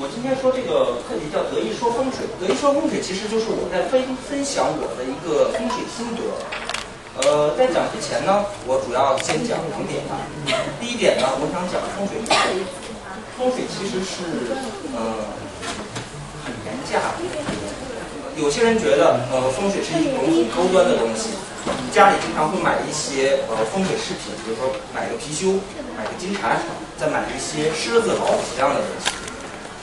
我今天说这个课题叫“德一说风水”。德一说风水其实就是我在分分享我的一个风水心得。呃，在讲之前呢，我主要先讲两点。第一点呢，我想讲风水。风水其实是呃很廉价。有些人觉得呃风水是一种很高端的东西，家里经常会买一些呃风水饰品，比如说买个貔貅，买个金蟾，再买一些狮子、老虎这样的东西。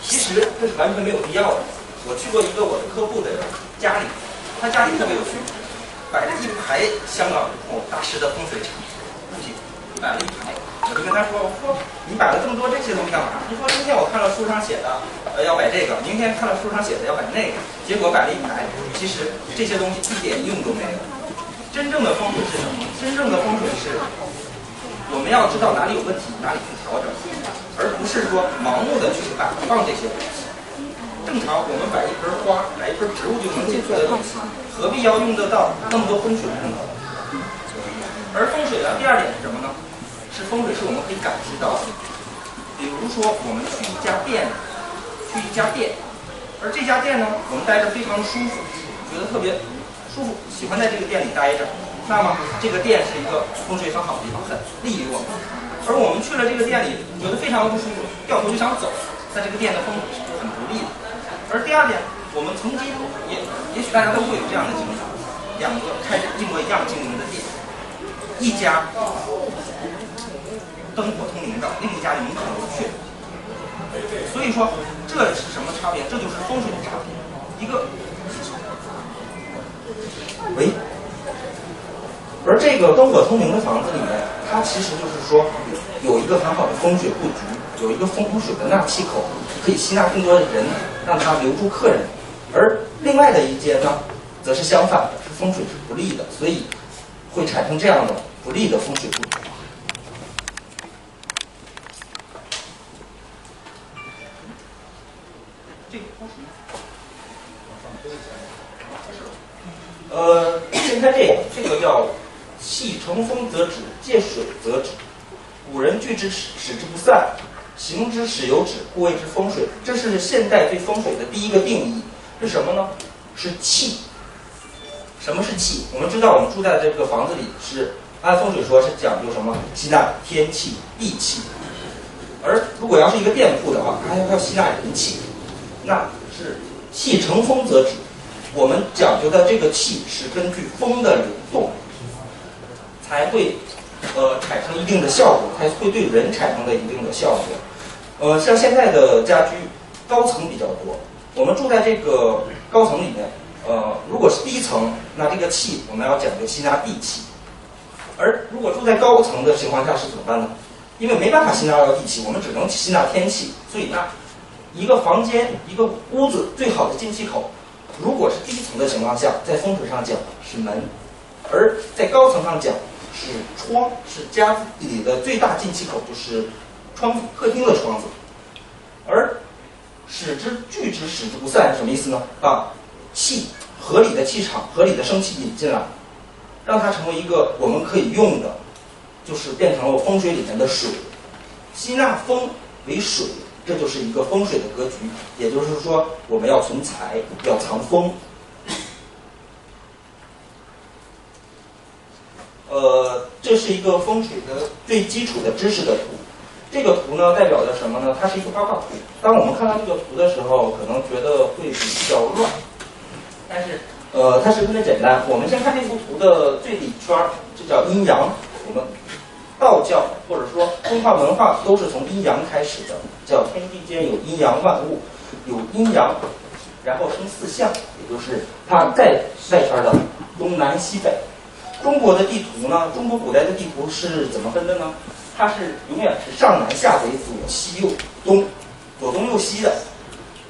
其实这是完全没有必要的。我去过一个我的客户的家里，他家里特别有趣。摆了一排香港大师的风水产品，摆了一排，我就跟他说：“我说你摆了这么多这些东西干嘛？”他说：“今天我看了书上写的，呃，要摆这个；明天看了书上写的要摆那个。结果摆了一排，其实这些东西一点用都没有。真正的风水是什么？真正的风水是，我们要知道哪里有问题，哪里去调整，而不是说盲目的去摆放这些东西。正常我们摆一盆花，摆一盆植物就能解决的东西。”何必要用得到那么多风水呢？而风水的第二点是什么呢？是风水是我们可以感知到的。比如说，我们去一家店，去一家店，而这家店呢，我们待着非常舒服，觉得特别舒服，喜欢在这个店里待着。那么，这个店是一个风水很好的地方，很利于我们。而我们去了这个店里，觉得非常不舒服，掉头就想走，在这个店的风水是很不利的。而第二点。我们曾经也，也许大家都会有这样的经历：两个开着一模一样经营的店，一家灯火通明的，另一家门可罗雀。所以说，这是什么差别？这就是风水的差别。一个，喂，而这个灯火通明的房子里面，它其实就是说有一个很好的风水布局，有一个风水的纳气口，可以吸纳更多的人，让它留住客人。而另外的一间呢，则是相反的，是风水是不利的，所以会产生这样的不利的风水布局。这个风水，呃，先看这个，这个叫气乘风则止，借则止。古人聚之使使之不散，行之使有止，故谓之风水。这是现代对风水的第一个定义。是什么呢？是气。什么是气？我们知道，我们住在这个房子里是按风水说，是讲究什么？吸纳天气、地气。而如果要是一个店铺的话，它还要吸纳人气，那是气乘风则止。我们讲究的这个气是根据风的流动，才会呃产生一定的效果，才会对人产生的一定的效果。呃，像现在的家居高层比较多。我们住在这个高层里面，呃，如果是低层，那这个气我们要讲究吸纳地气；而如果住在高层的情况下是怎么办呢？因为没办法吸纳到地气，我们只能吸纳天气。所以那一个房间、一个屋子最好的进气口，如果是低层的情况下，在风水上讲是门；而在高层上讲是窗，是家里的最大进气口就是窗子，客厅的窗子，而。使之聚之，使之不散，什么意思呢？把气合理的气场、合理的生气引进来，让它成为一个我们可以用的，就是变成了风水里面的水，吸纳风为水，这就是一个风水的格局。也就是说，我们要存财，要藏风。呃，这是一个风水的最基础的知识的图。这个图呢，代表着什么呢？它是一个八卦图。当我们看到这个图的时候，可能觉得会比较乱，但是，呃，它十分的简单。我们先看这幅图的最里圈儿，这叫阴阳。我们道教或者说中华文化都是从阴阳开始的，叫天地间有阴阳万物，有阴阳，然后生四象，也就是它在外圈的东南西北。中国的地图呢？中国古代的地图是怎么分的呢？它是永远是上南下北左西右东，左东右西的，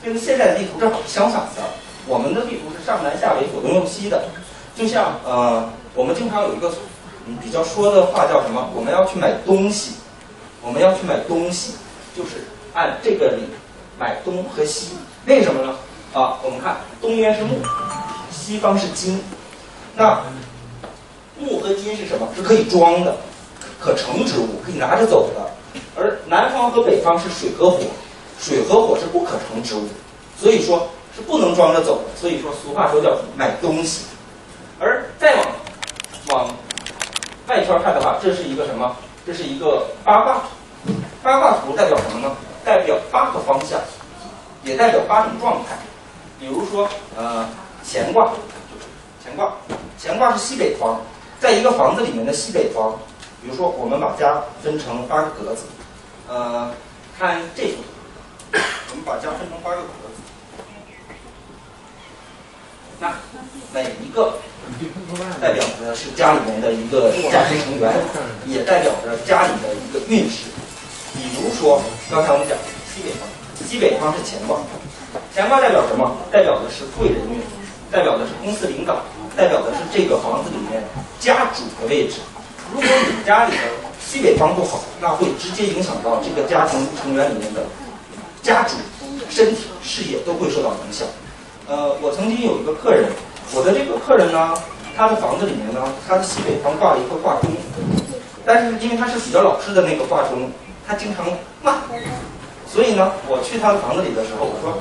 跟现在的地图正好相反的。我们的地图是上南下北左东右西的，就像呃，我们经常有一个比较说的话叫什么？我们要去买东西，我们要去买东西，就是按这个理买东和西。为什么呢？啊，我们看东边是木，西方是金，那木和金是什么？是可以装的。可乘之物，可以拿着走的，而南方和北方是水和火，水和火是不可成之物，所以说是不能装着走的。所以说俗话说叫买东西。而再往往外圈看的话，这是一个什么？这是一个八卦图。八卦图代表什么呢？代表八个方向，也代表八种状态。比如说，呃，乾卦，乾卦，乾卦是西北方，在一个房子里面的西北方。比如说，我们把家分成八个格子，呃，看这幅图，我们把家分成八个格子，那每一个代表的是家里面的一个家庭成员，也代表着家里的一个运势。比如说，刚才我们讲西北方，西北方是乾卦，乾卦代表什么？代表的是贵人运，代表的是公司领导，代表的是这个房子里面家主的位置。如果你家里的西北方不好，那会直接影响到这个家庭成员里面的家主身体、事业都会受到影响。呃，我曾经有一个客人，我的这个客人呢，他的房子里面呢，他的西北方挂了一个挂钟，但是因为他是比较老式的那个挂钟，他经常慢，所以呢，我去他的房子里的时候，我说，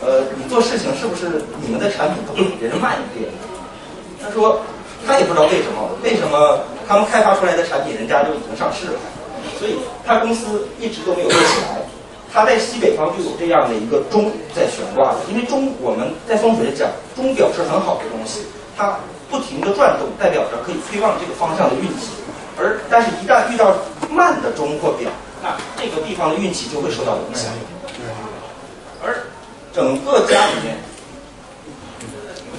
呃，你做事情是不是你们的产品都会比别人慢一点？他说。他也不知道为什么，为什么他们开发出来的产品人家就已经上市了，所以他公司一直都没有做起来。他在西北方就有这样的一个钟在悬挂着，因为钟我们在风水讲，钟表是很好的东西，它不停的转动，代表着可以催旺这个方向的运气。而但是，一旦遇到慢的钟或表，那这个地方的运气就会受到影响。而整个家里面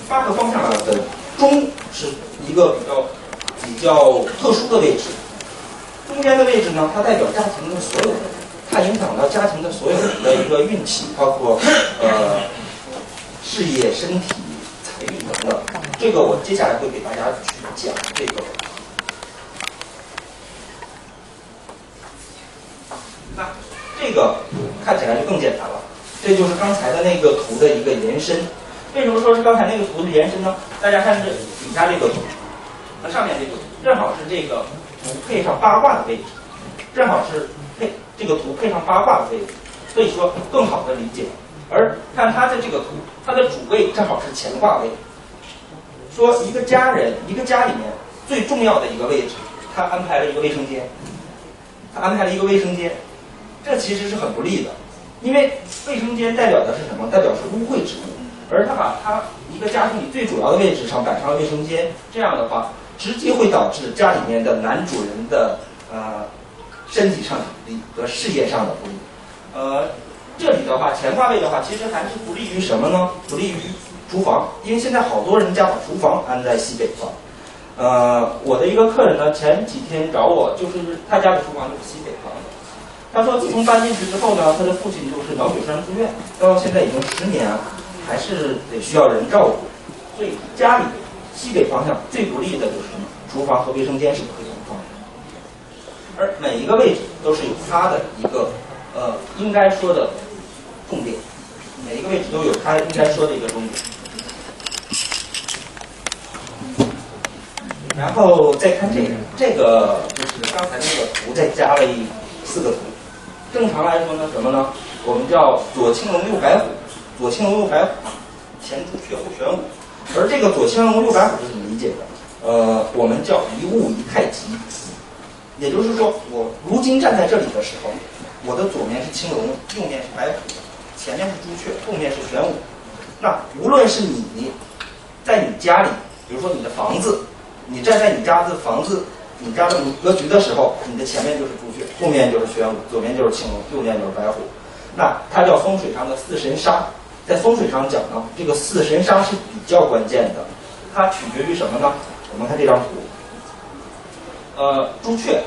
八个方向的中是。一个比较比较特殊的位置，中间的位置呢，它代表家庭的所有人，它影响到家庭的所有人的一个运气，包括呃事业、身体、财运等等。这个我接下来会给大家去讲这个。那这个看起来就更简单了，这就是刚才的那个图的一个延伸。为什么说是刚才那个图的延伸呢？大家看这底下这个图，和上面这个图正好是这个图配上八卦的位置，正好是配这个图配上八卦的位置，所以说更好的理解。而看它的这个图，它的主位正好是乾卦位，说一个家人一个家里面最重要的一个位置，他安排了一个卫生间，他安排了一个卫生间，这其实是很不利的，因为卫生间代表的是什么？代表是污秽之物。而他把他一个家庭里最主要的位置上摆上了卫生间，这样的话，直接会导致家里面的男主人的呃身体上的不利和事业上的不利。呃，这里的话，乾卦位的话，其实还是不利于什么呢？不利于厨房，因为现在好多人家把厨房安在西北方。呃，我的一个客人呢，前几天找我，就是他家的厨房就是西北方。他说，自从搬进去之后呢，他的父亲就是脑血栓住院，到现在已经十年了。还是得需要人照顾，所以家里西北方向最不利的就是什么？厨房和卫生间是可以放的。而每一个位置都是有它的一个呃应该说的重点，每一个位置都有它应该说的一个重点。然后再看这个，这个就是刚才那个图再加了一四个图。正常来说呢，什么呢？我们叫左青龙右白虎。左青龙右白虎，前朱雀后玄武，而这个左青龙右白虎是怎么理解的？呃，我们叫一物一太极，也就是说，我如今站在这里的时候，我的左面是青龙，右面是白虎，前面是朱雀，后面是玄武。那无论是你在你家里，比如说你的房子，你站在你家的房子、你家的格局的时候，你的前面就是朱雀，后面就是玄武，左面就是青龙，右面就是白虎。那它叫风水上的四神杀。在风水上讲呢，这个四神杀是比较关键的，它取决于什么呢？我们看这张图，呃，朱雀，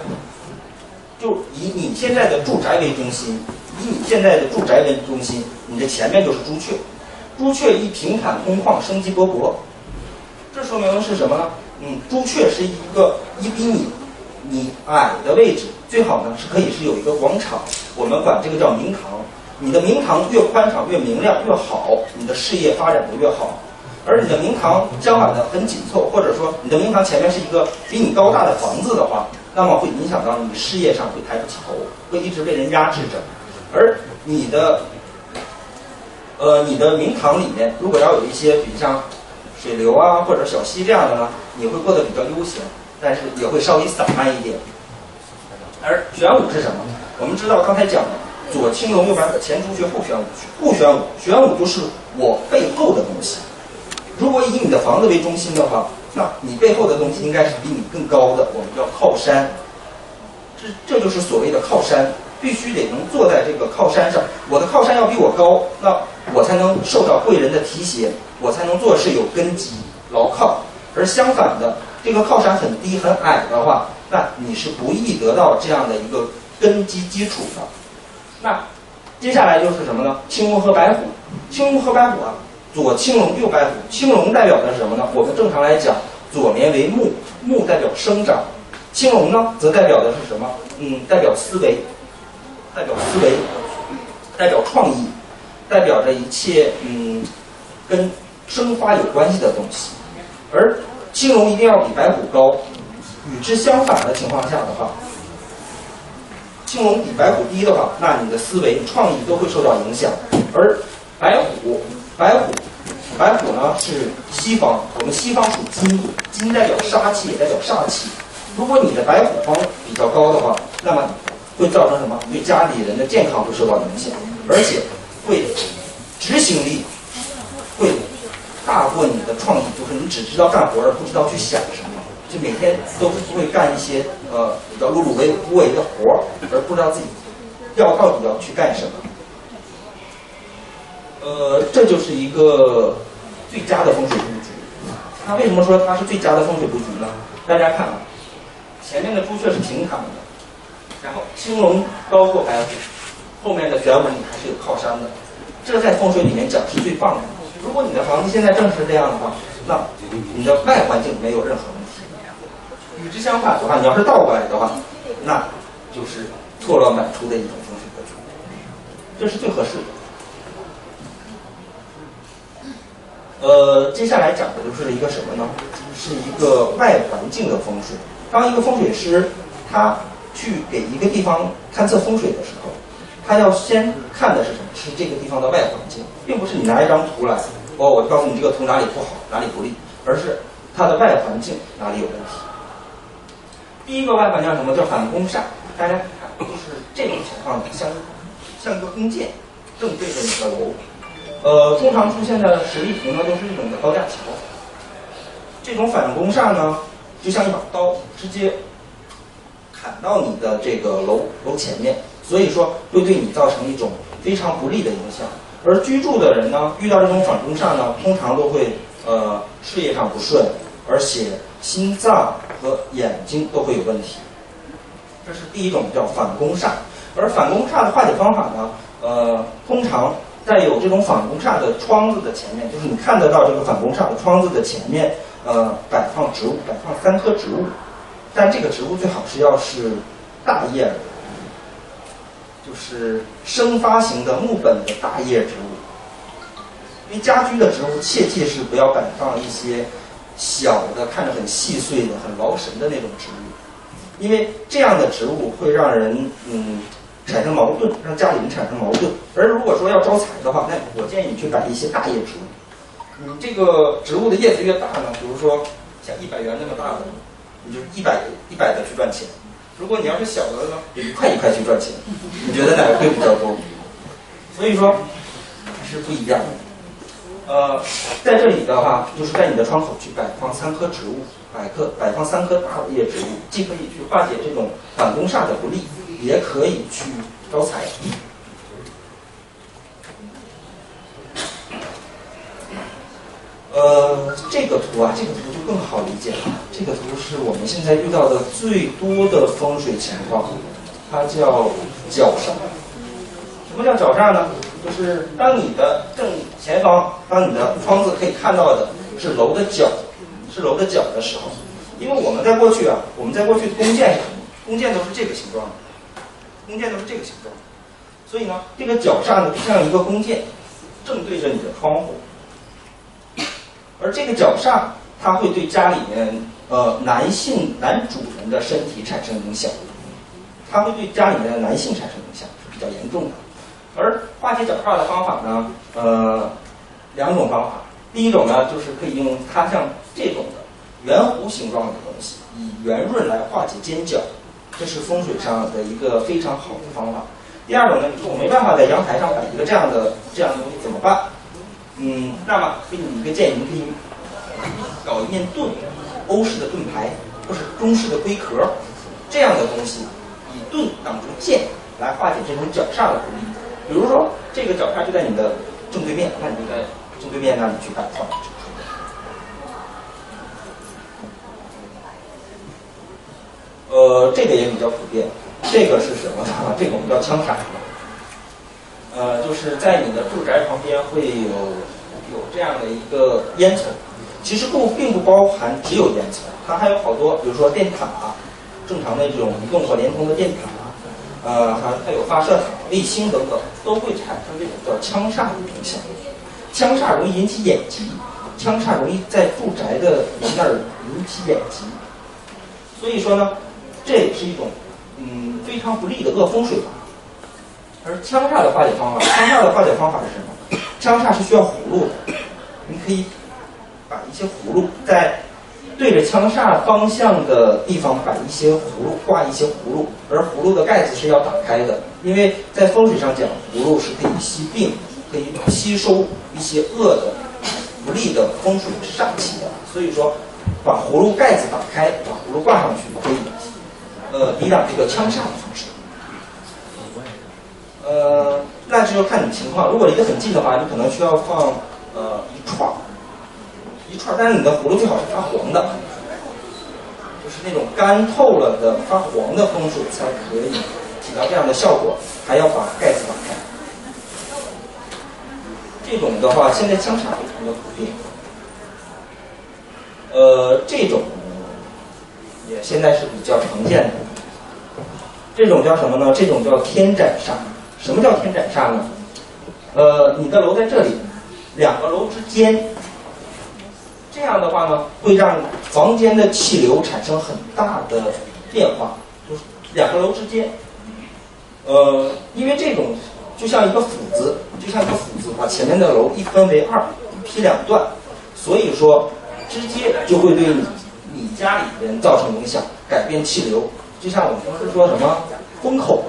就以你现在的住宅为中心，以你现在的住宅为中心，你的前面就是朱雀，朱雀一平坦空旷，生机勃勃，这说明的是什么呢？嗯，朱雀是一个一比你你矮的位置，最好呢是可以是有一个广场，我们管这个叫明堂。你的明堂越宽敞越明亮越好，你的事业发展的越好。而你的明堂相反的很紧凑，或者说你的明堂前面是一个比你高大的房子的话，那么会影响到你事业上会抬不起头，会一直被人压制着。而你的呃，你的明堂里面如果要有一些，比如像水流啊或者小溪这样的呢，你会过得比较悠闲，但是也会稍微散漫一点。而玄武是什么？我们知道刚才讲的左青龙右白虎前朱雀后玄武，后玄武，玄武就是我背后的东西。如果以你的房子为中心的话，那你背后的东西应该是比你更高的，我们叫靠山。这这就是所谓的靠山，必须得能坐在这个靠山上。我的靠山要比我高，那我才能受到贵人的提携，我才能做事有根基、牢靠。而相反的，这个靠山很低、很矮的话，那你是不易得到这样的一个根基基础的。那接下来就是什么呢？青龙和白虎，青龙和白虎啊。左青龙，右白虎。青龙代表的是什么呢？我们正常来讲，左面为木，木代表生长。青龙呢，则代表的是什么？嗯，代表思维，代表思维，代表创意，代表着一切嗯，跟生发有关系的东西。而青龙一定要比白虎高。与之相反的情况下的话，青龙比白虎低的话，那你的思维、创意都会受到影响。而白虎。白虎，白虎呢是西方，我们西方属金，金代表杀气，也代表煞气。如果你的白虎方比较高的话，那么会造成什么？对家里人的健康会受到影响，而且会执行力会大过你的创意，就是你只知道干活而不知道去想什么，就每天都会干一些呃叫碌碌为无为的活儿，而不知道自己要到底要去干什么。呃，这就是一个最佳的风水布局。那为什么说它是最佳的风水布局呢？大家看啊，前面的朱雀是平躺的，然后青龙高过白虎，后面的玄武你还是有靠山的。这在风水里面讲是最棒的。如果你的房子现在正是这样的话，那你的外环境没有任何问题。与之相反的话，你要是倒过来的话，那就是错乱百出的一种风水格局。这是最合适的。呃，接下来讲的就是一个什么呢？是一个外环境的风水。当一个风水师他去给一个地方勘测风水的时候，他要先看的是什么？是这个地方的外环境，并不是你拿一张图来，哦，我告诉你这个图哪里不好，哪里不利，而是它的外环境哪里有问题。第一个外环叫什么？叫反弓煞。大家看，就是这种情况，像像一个弓箭，正对着你的楼。呃，通常出现的实力图呢，都是这种的高架桥。这种反攻煞呢，就像一把刀，直接砍到你的这个楼楼前面，所以说会对你造成一种非常不利的影响。而居住的人呢，遇到这种反攻煞呢，通常都会呃事业上不顺，而且心脏和眼睛都会有问题。这是第一种叫反攻煞。而反攻煞的化解方法呢，呃，通常。在有这种反攻煞的窗子的前面，就是你看得到这个反攻煞的窗子的前面，呃，摆放植物，摆放三棵植物，但这个植物最好是要是大叶的，就是生发型的木本的大叶植物。因为家居的植物切记是不要摆放一些小的、看着很细碎的、很劳神的那种植物，因为这样的植物会让人嗯。产生矛盾，让家里人产生矛盾。而如果说要招财的话，那我建议你去摆一些大叶植物。你这个植物的叶子越大呢，比如说像一百元那么大的，你就一百一百的去赚钱。如果你要是小的呢，就一块一块去赚钱。你觉得哪个会比较多？所以说是不一样的。呃，在这里的话，就是在你的窗口去摆放三棵植物，摆棵摆放三棵大叶植物，既可以去化解这种反攻煞的不利。也可以去招财。呃，这个图啊，这个图就更好理解了。这个图是我们现在遇到的最多的风水情况，它叫角煞。什么叫角煞呢？就是当你的正前方，当你的窗子可以看到的是楼的角，是楼的角的时候，因为我们在过去啊，我们在过去的弓箭上，弓箭都是这个形状的。弓箭都是这个形状，所以呢，这个角煞呢就像一个弓箭，正对着你的窗户。而这个角煞，它会对家里面呃男性男主人的身体产生影响，它会对家里面的男性产生影响，是比较严重的。而化解角煞的方法呢，呃，两种方法。第一种呢，就是可以用它像这种的圆弧形状的东西，以圆润来化解尖角，这是风水上的一个非常好的方法。第二种呢，你说我没办法在阳台上摆一个这样的这样的东西怎么办？嗯，那么给你一个建议，你可以搞一面盾，欧式的盾牌或是中式的龟壳这样的东西，以盾挡住剑，来化解这种角煞的不利。比如说这个角煞就在你的正对面，那你就在正对面那里去摆放。呃，这个也比较普遍。这个是什么呢？这个我们叫枪塔。呃，就是在你的住宅旁边会有有这样的一个烟囱，其实不并不包含只有烟囱，它还有好多，比如说电塔，正常的这种移动或联通的电塔，呃，还还有发射塔、卫星等等，都会产生这种叫枪煞的影响。枪煞容易引起眼疾，枪煞容易在住宅的人那儿引起眼疾，所以说呢，这也是一种嗯非常不利的恶风水吧。而枪煞的化解方法，枪煞的化解方法是什么？枪煞是需要葫芦的，你可以把一些葫芦在对着枪煞方向的地方摆一些葫芦，挂一些葫芦，而葫芦的盖子是要打开的，因为在风水上讲，葫芦是可以吸病，可以吸收一些恶的、不利的风水煞气的，所以说把葫芦盖子打开，把葫芦挂上去，可以呃抵挡这个枪煞的风水。呃，那就要看你情况。如果离得很近的话，你可能需要放呃一串，一串。但是你的葫芦最好是发黄的，就是那种干透了的发黄的风水才可以起到这样的效果。还要把盖子打开。这种的话，现在相差非常的普遍。呃，这种也现在是比较常见的。这种叫什么呢？这种叫天斩煞。什么叫天斩煞呢？呃，你的楼在这里，两个楼之间，这样的话呢，会让房间的气流产生很大的变化。就是两个楼之间，呃，因为这种就像一个斧子，就像一个斧子把前面的楼一分为二，劈两段，所以说直接就会对你你家里人造成影响，改变气流。就像我们平时说什么风口。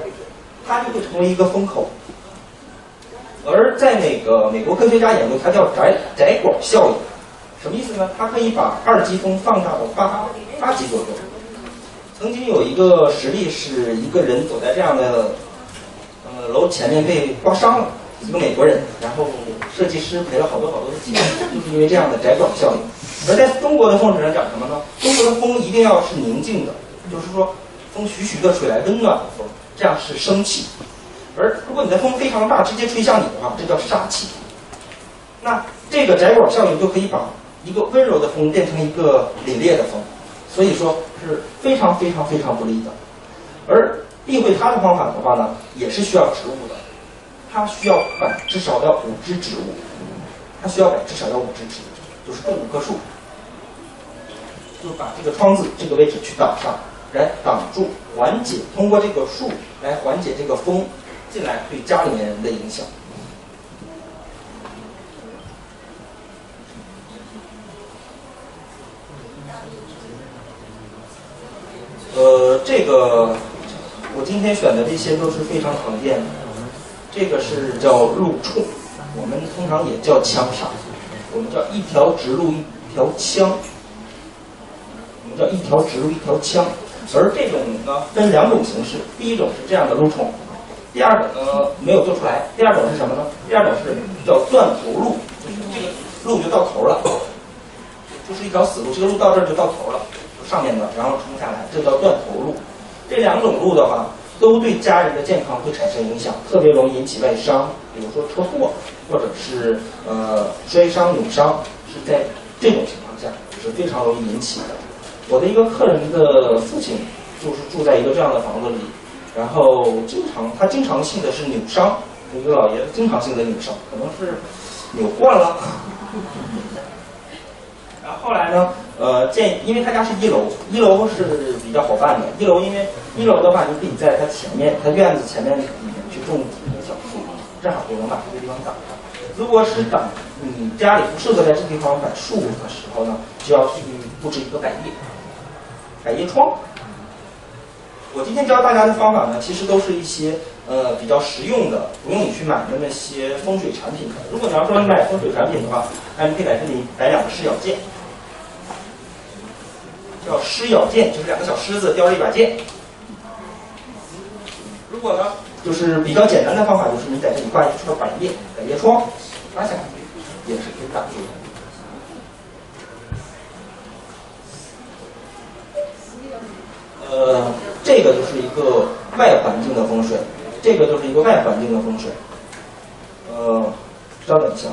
它就会成为一个风口，而在那个美国科学家研究，它叫窄窄管效应，什么意思呢？它可以把二级风放大到八八级左右。曾经有一个实例，是一个人走在这样的呃楼前面被刮伤了，一个美国人，然后设计师赔了好多好多的钱，就是因为这样的窄管效应。而在中国的风水上讲什么呢？中国的风一定要是宁静的，就是说风徐徐的吹来，温暖的风。这样是生气，而如果你的风非常大，直接吹向你的话，这叫杀气。那这个窄管效应就可以把一个温柔的风变成一个凛冽的风，所以说是非常非常非常不利的。而避讳它的方法的话呢，也是需要植物的，它需要摆至少要五只植物，它需要摆至少要五只植物，就是种五棵树，就把这个窗子这个位置去挡上。来挡住、缓解，通过这个树来缓解这个风进来对家里面人的影响。呃，这个我今天选的这些都是非常常见的。这个是叫路冲，我们通常也叫枪杀，我们叫一条直路一条枪，我们叫一条直路一条枪。而这种呢分两种形式，第一种是这样的路冲，第二种呢没有做出来。第二种是什么呢？第二种是叫断头路，就是这个路就到头了，就是一条死路，这个路到这儿就到头了，上面的然后冲下来，这叫断头路。这两种路的话，都对家人的健康会产生影响，特别容易引起外伤，比如说车祸，或者是呃摔伤、扭伤，是在这种情况下是非常容易引起的。我的一个客人的父亲就是住在一个这样的房子里，然后经常他经常性的是扭伤，一个老爷子经常性的扭伤，可能是扭惯了。然后后来呢，呃，建，因为他家是一楼，一楼是比较好办的。一楼因为一楼的话，你可以在他前面，他院子前面里面去种几棵小树，正好就能把这个地方挡上。如果是挡你家里不适合在这地方摆树的时候呢，就要去布置一个百叶百叶窗。我今天教大家的方法呢，其实都是一些呃比较实用的，不用你去买的那些风水产品的。如果你要说你买风水产品的话，那你可以在这里摆两个视角剑，叫狮咬剑，就是两个小狮子叼着一把剑。如果呢，就是比较简单的方法，就是你在这里挂一串百叶百叶窗，拉下来也是可以挡住的。呃，这个就是一个外环境的风水，这个就是一个外环境的风水。呃，稍等一下。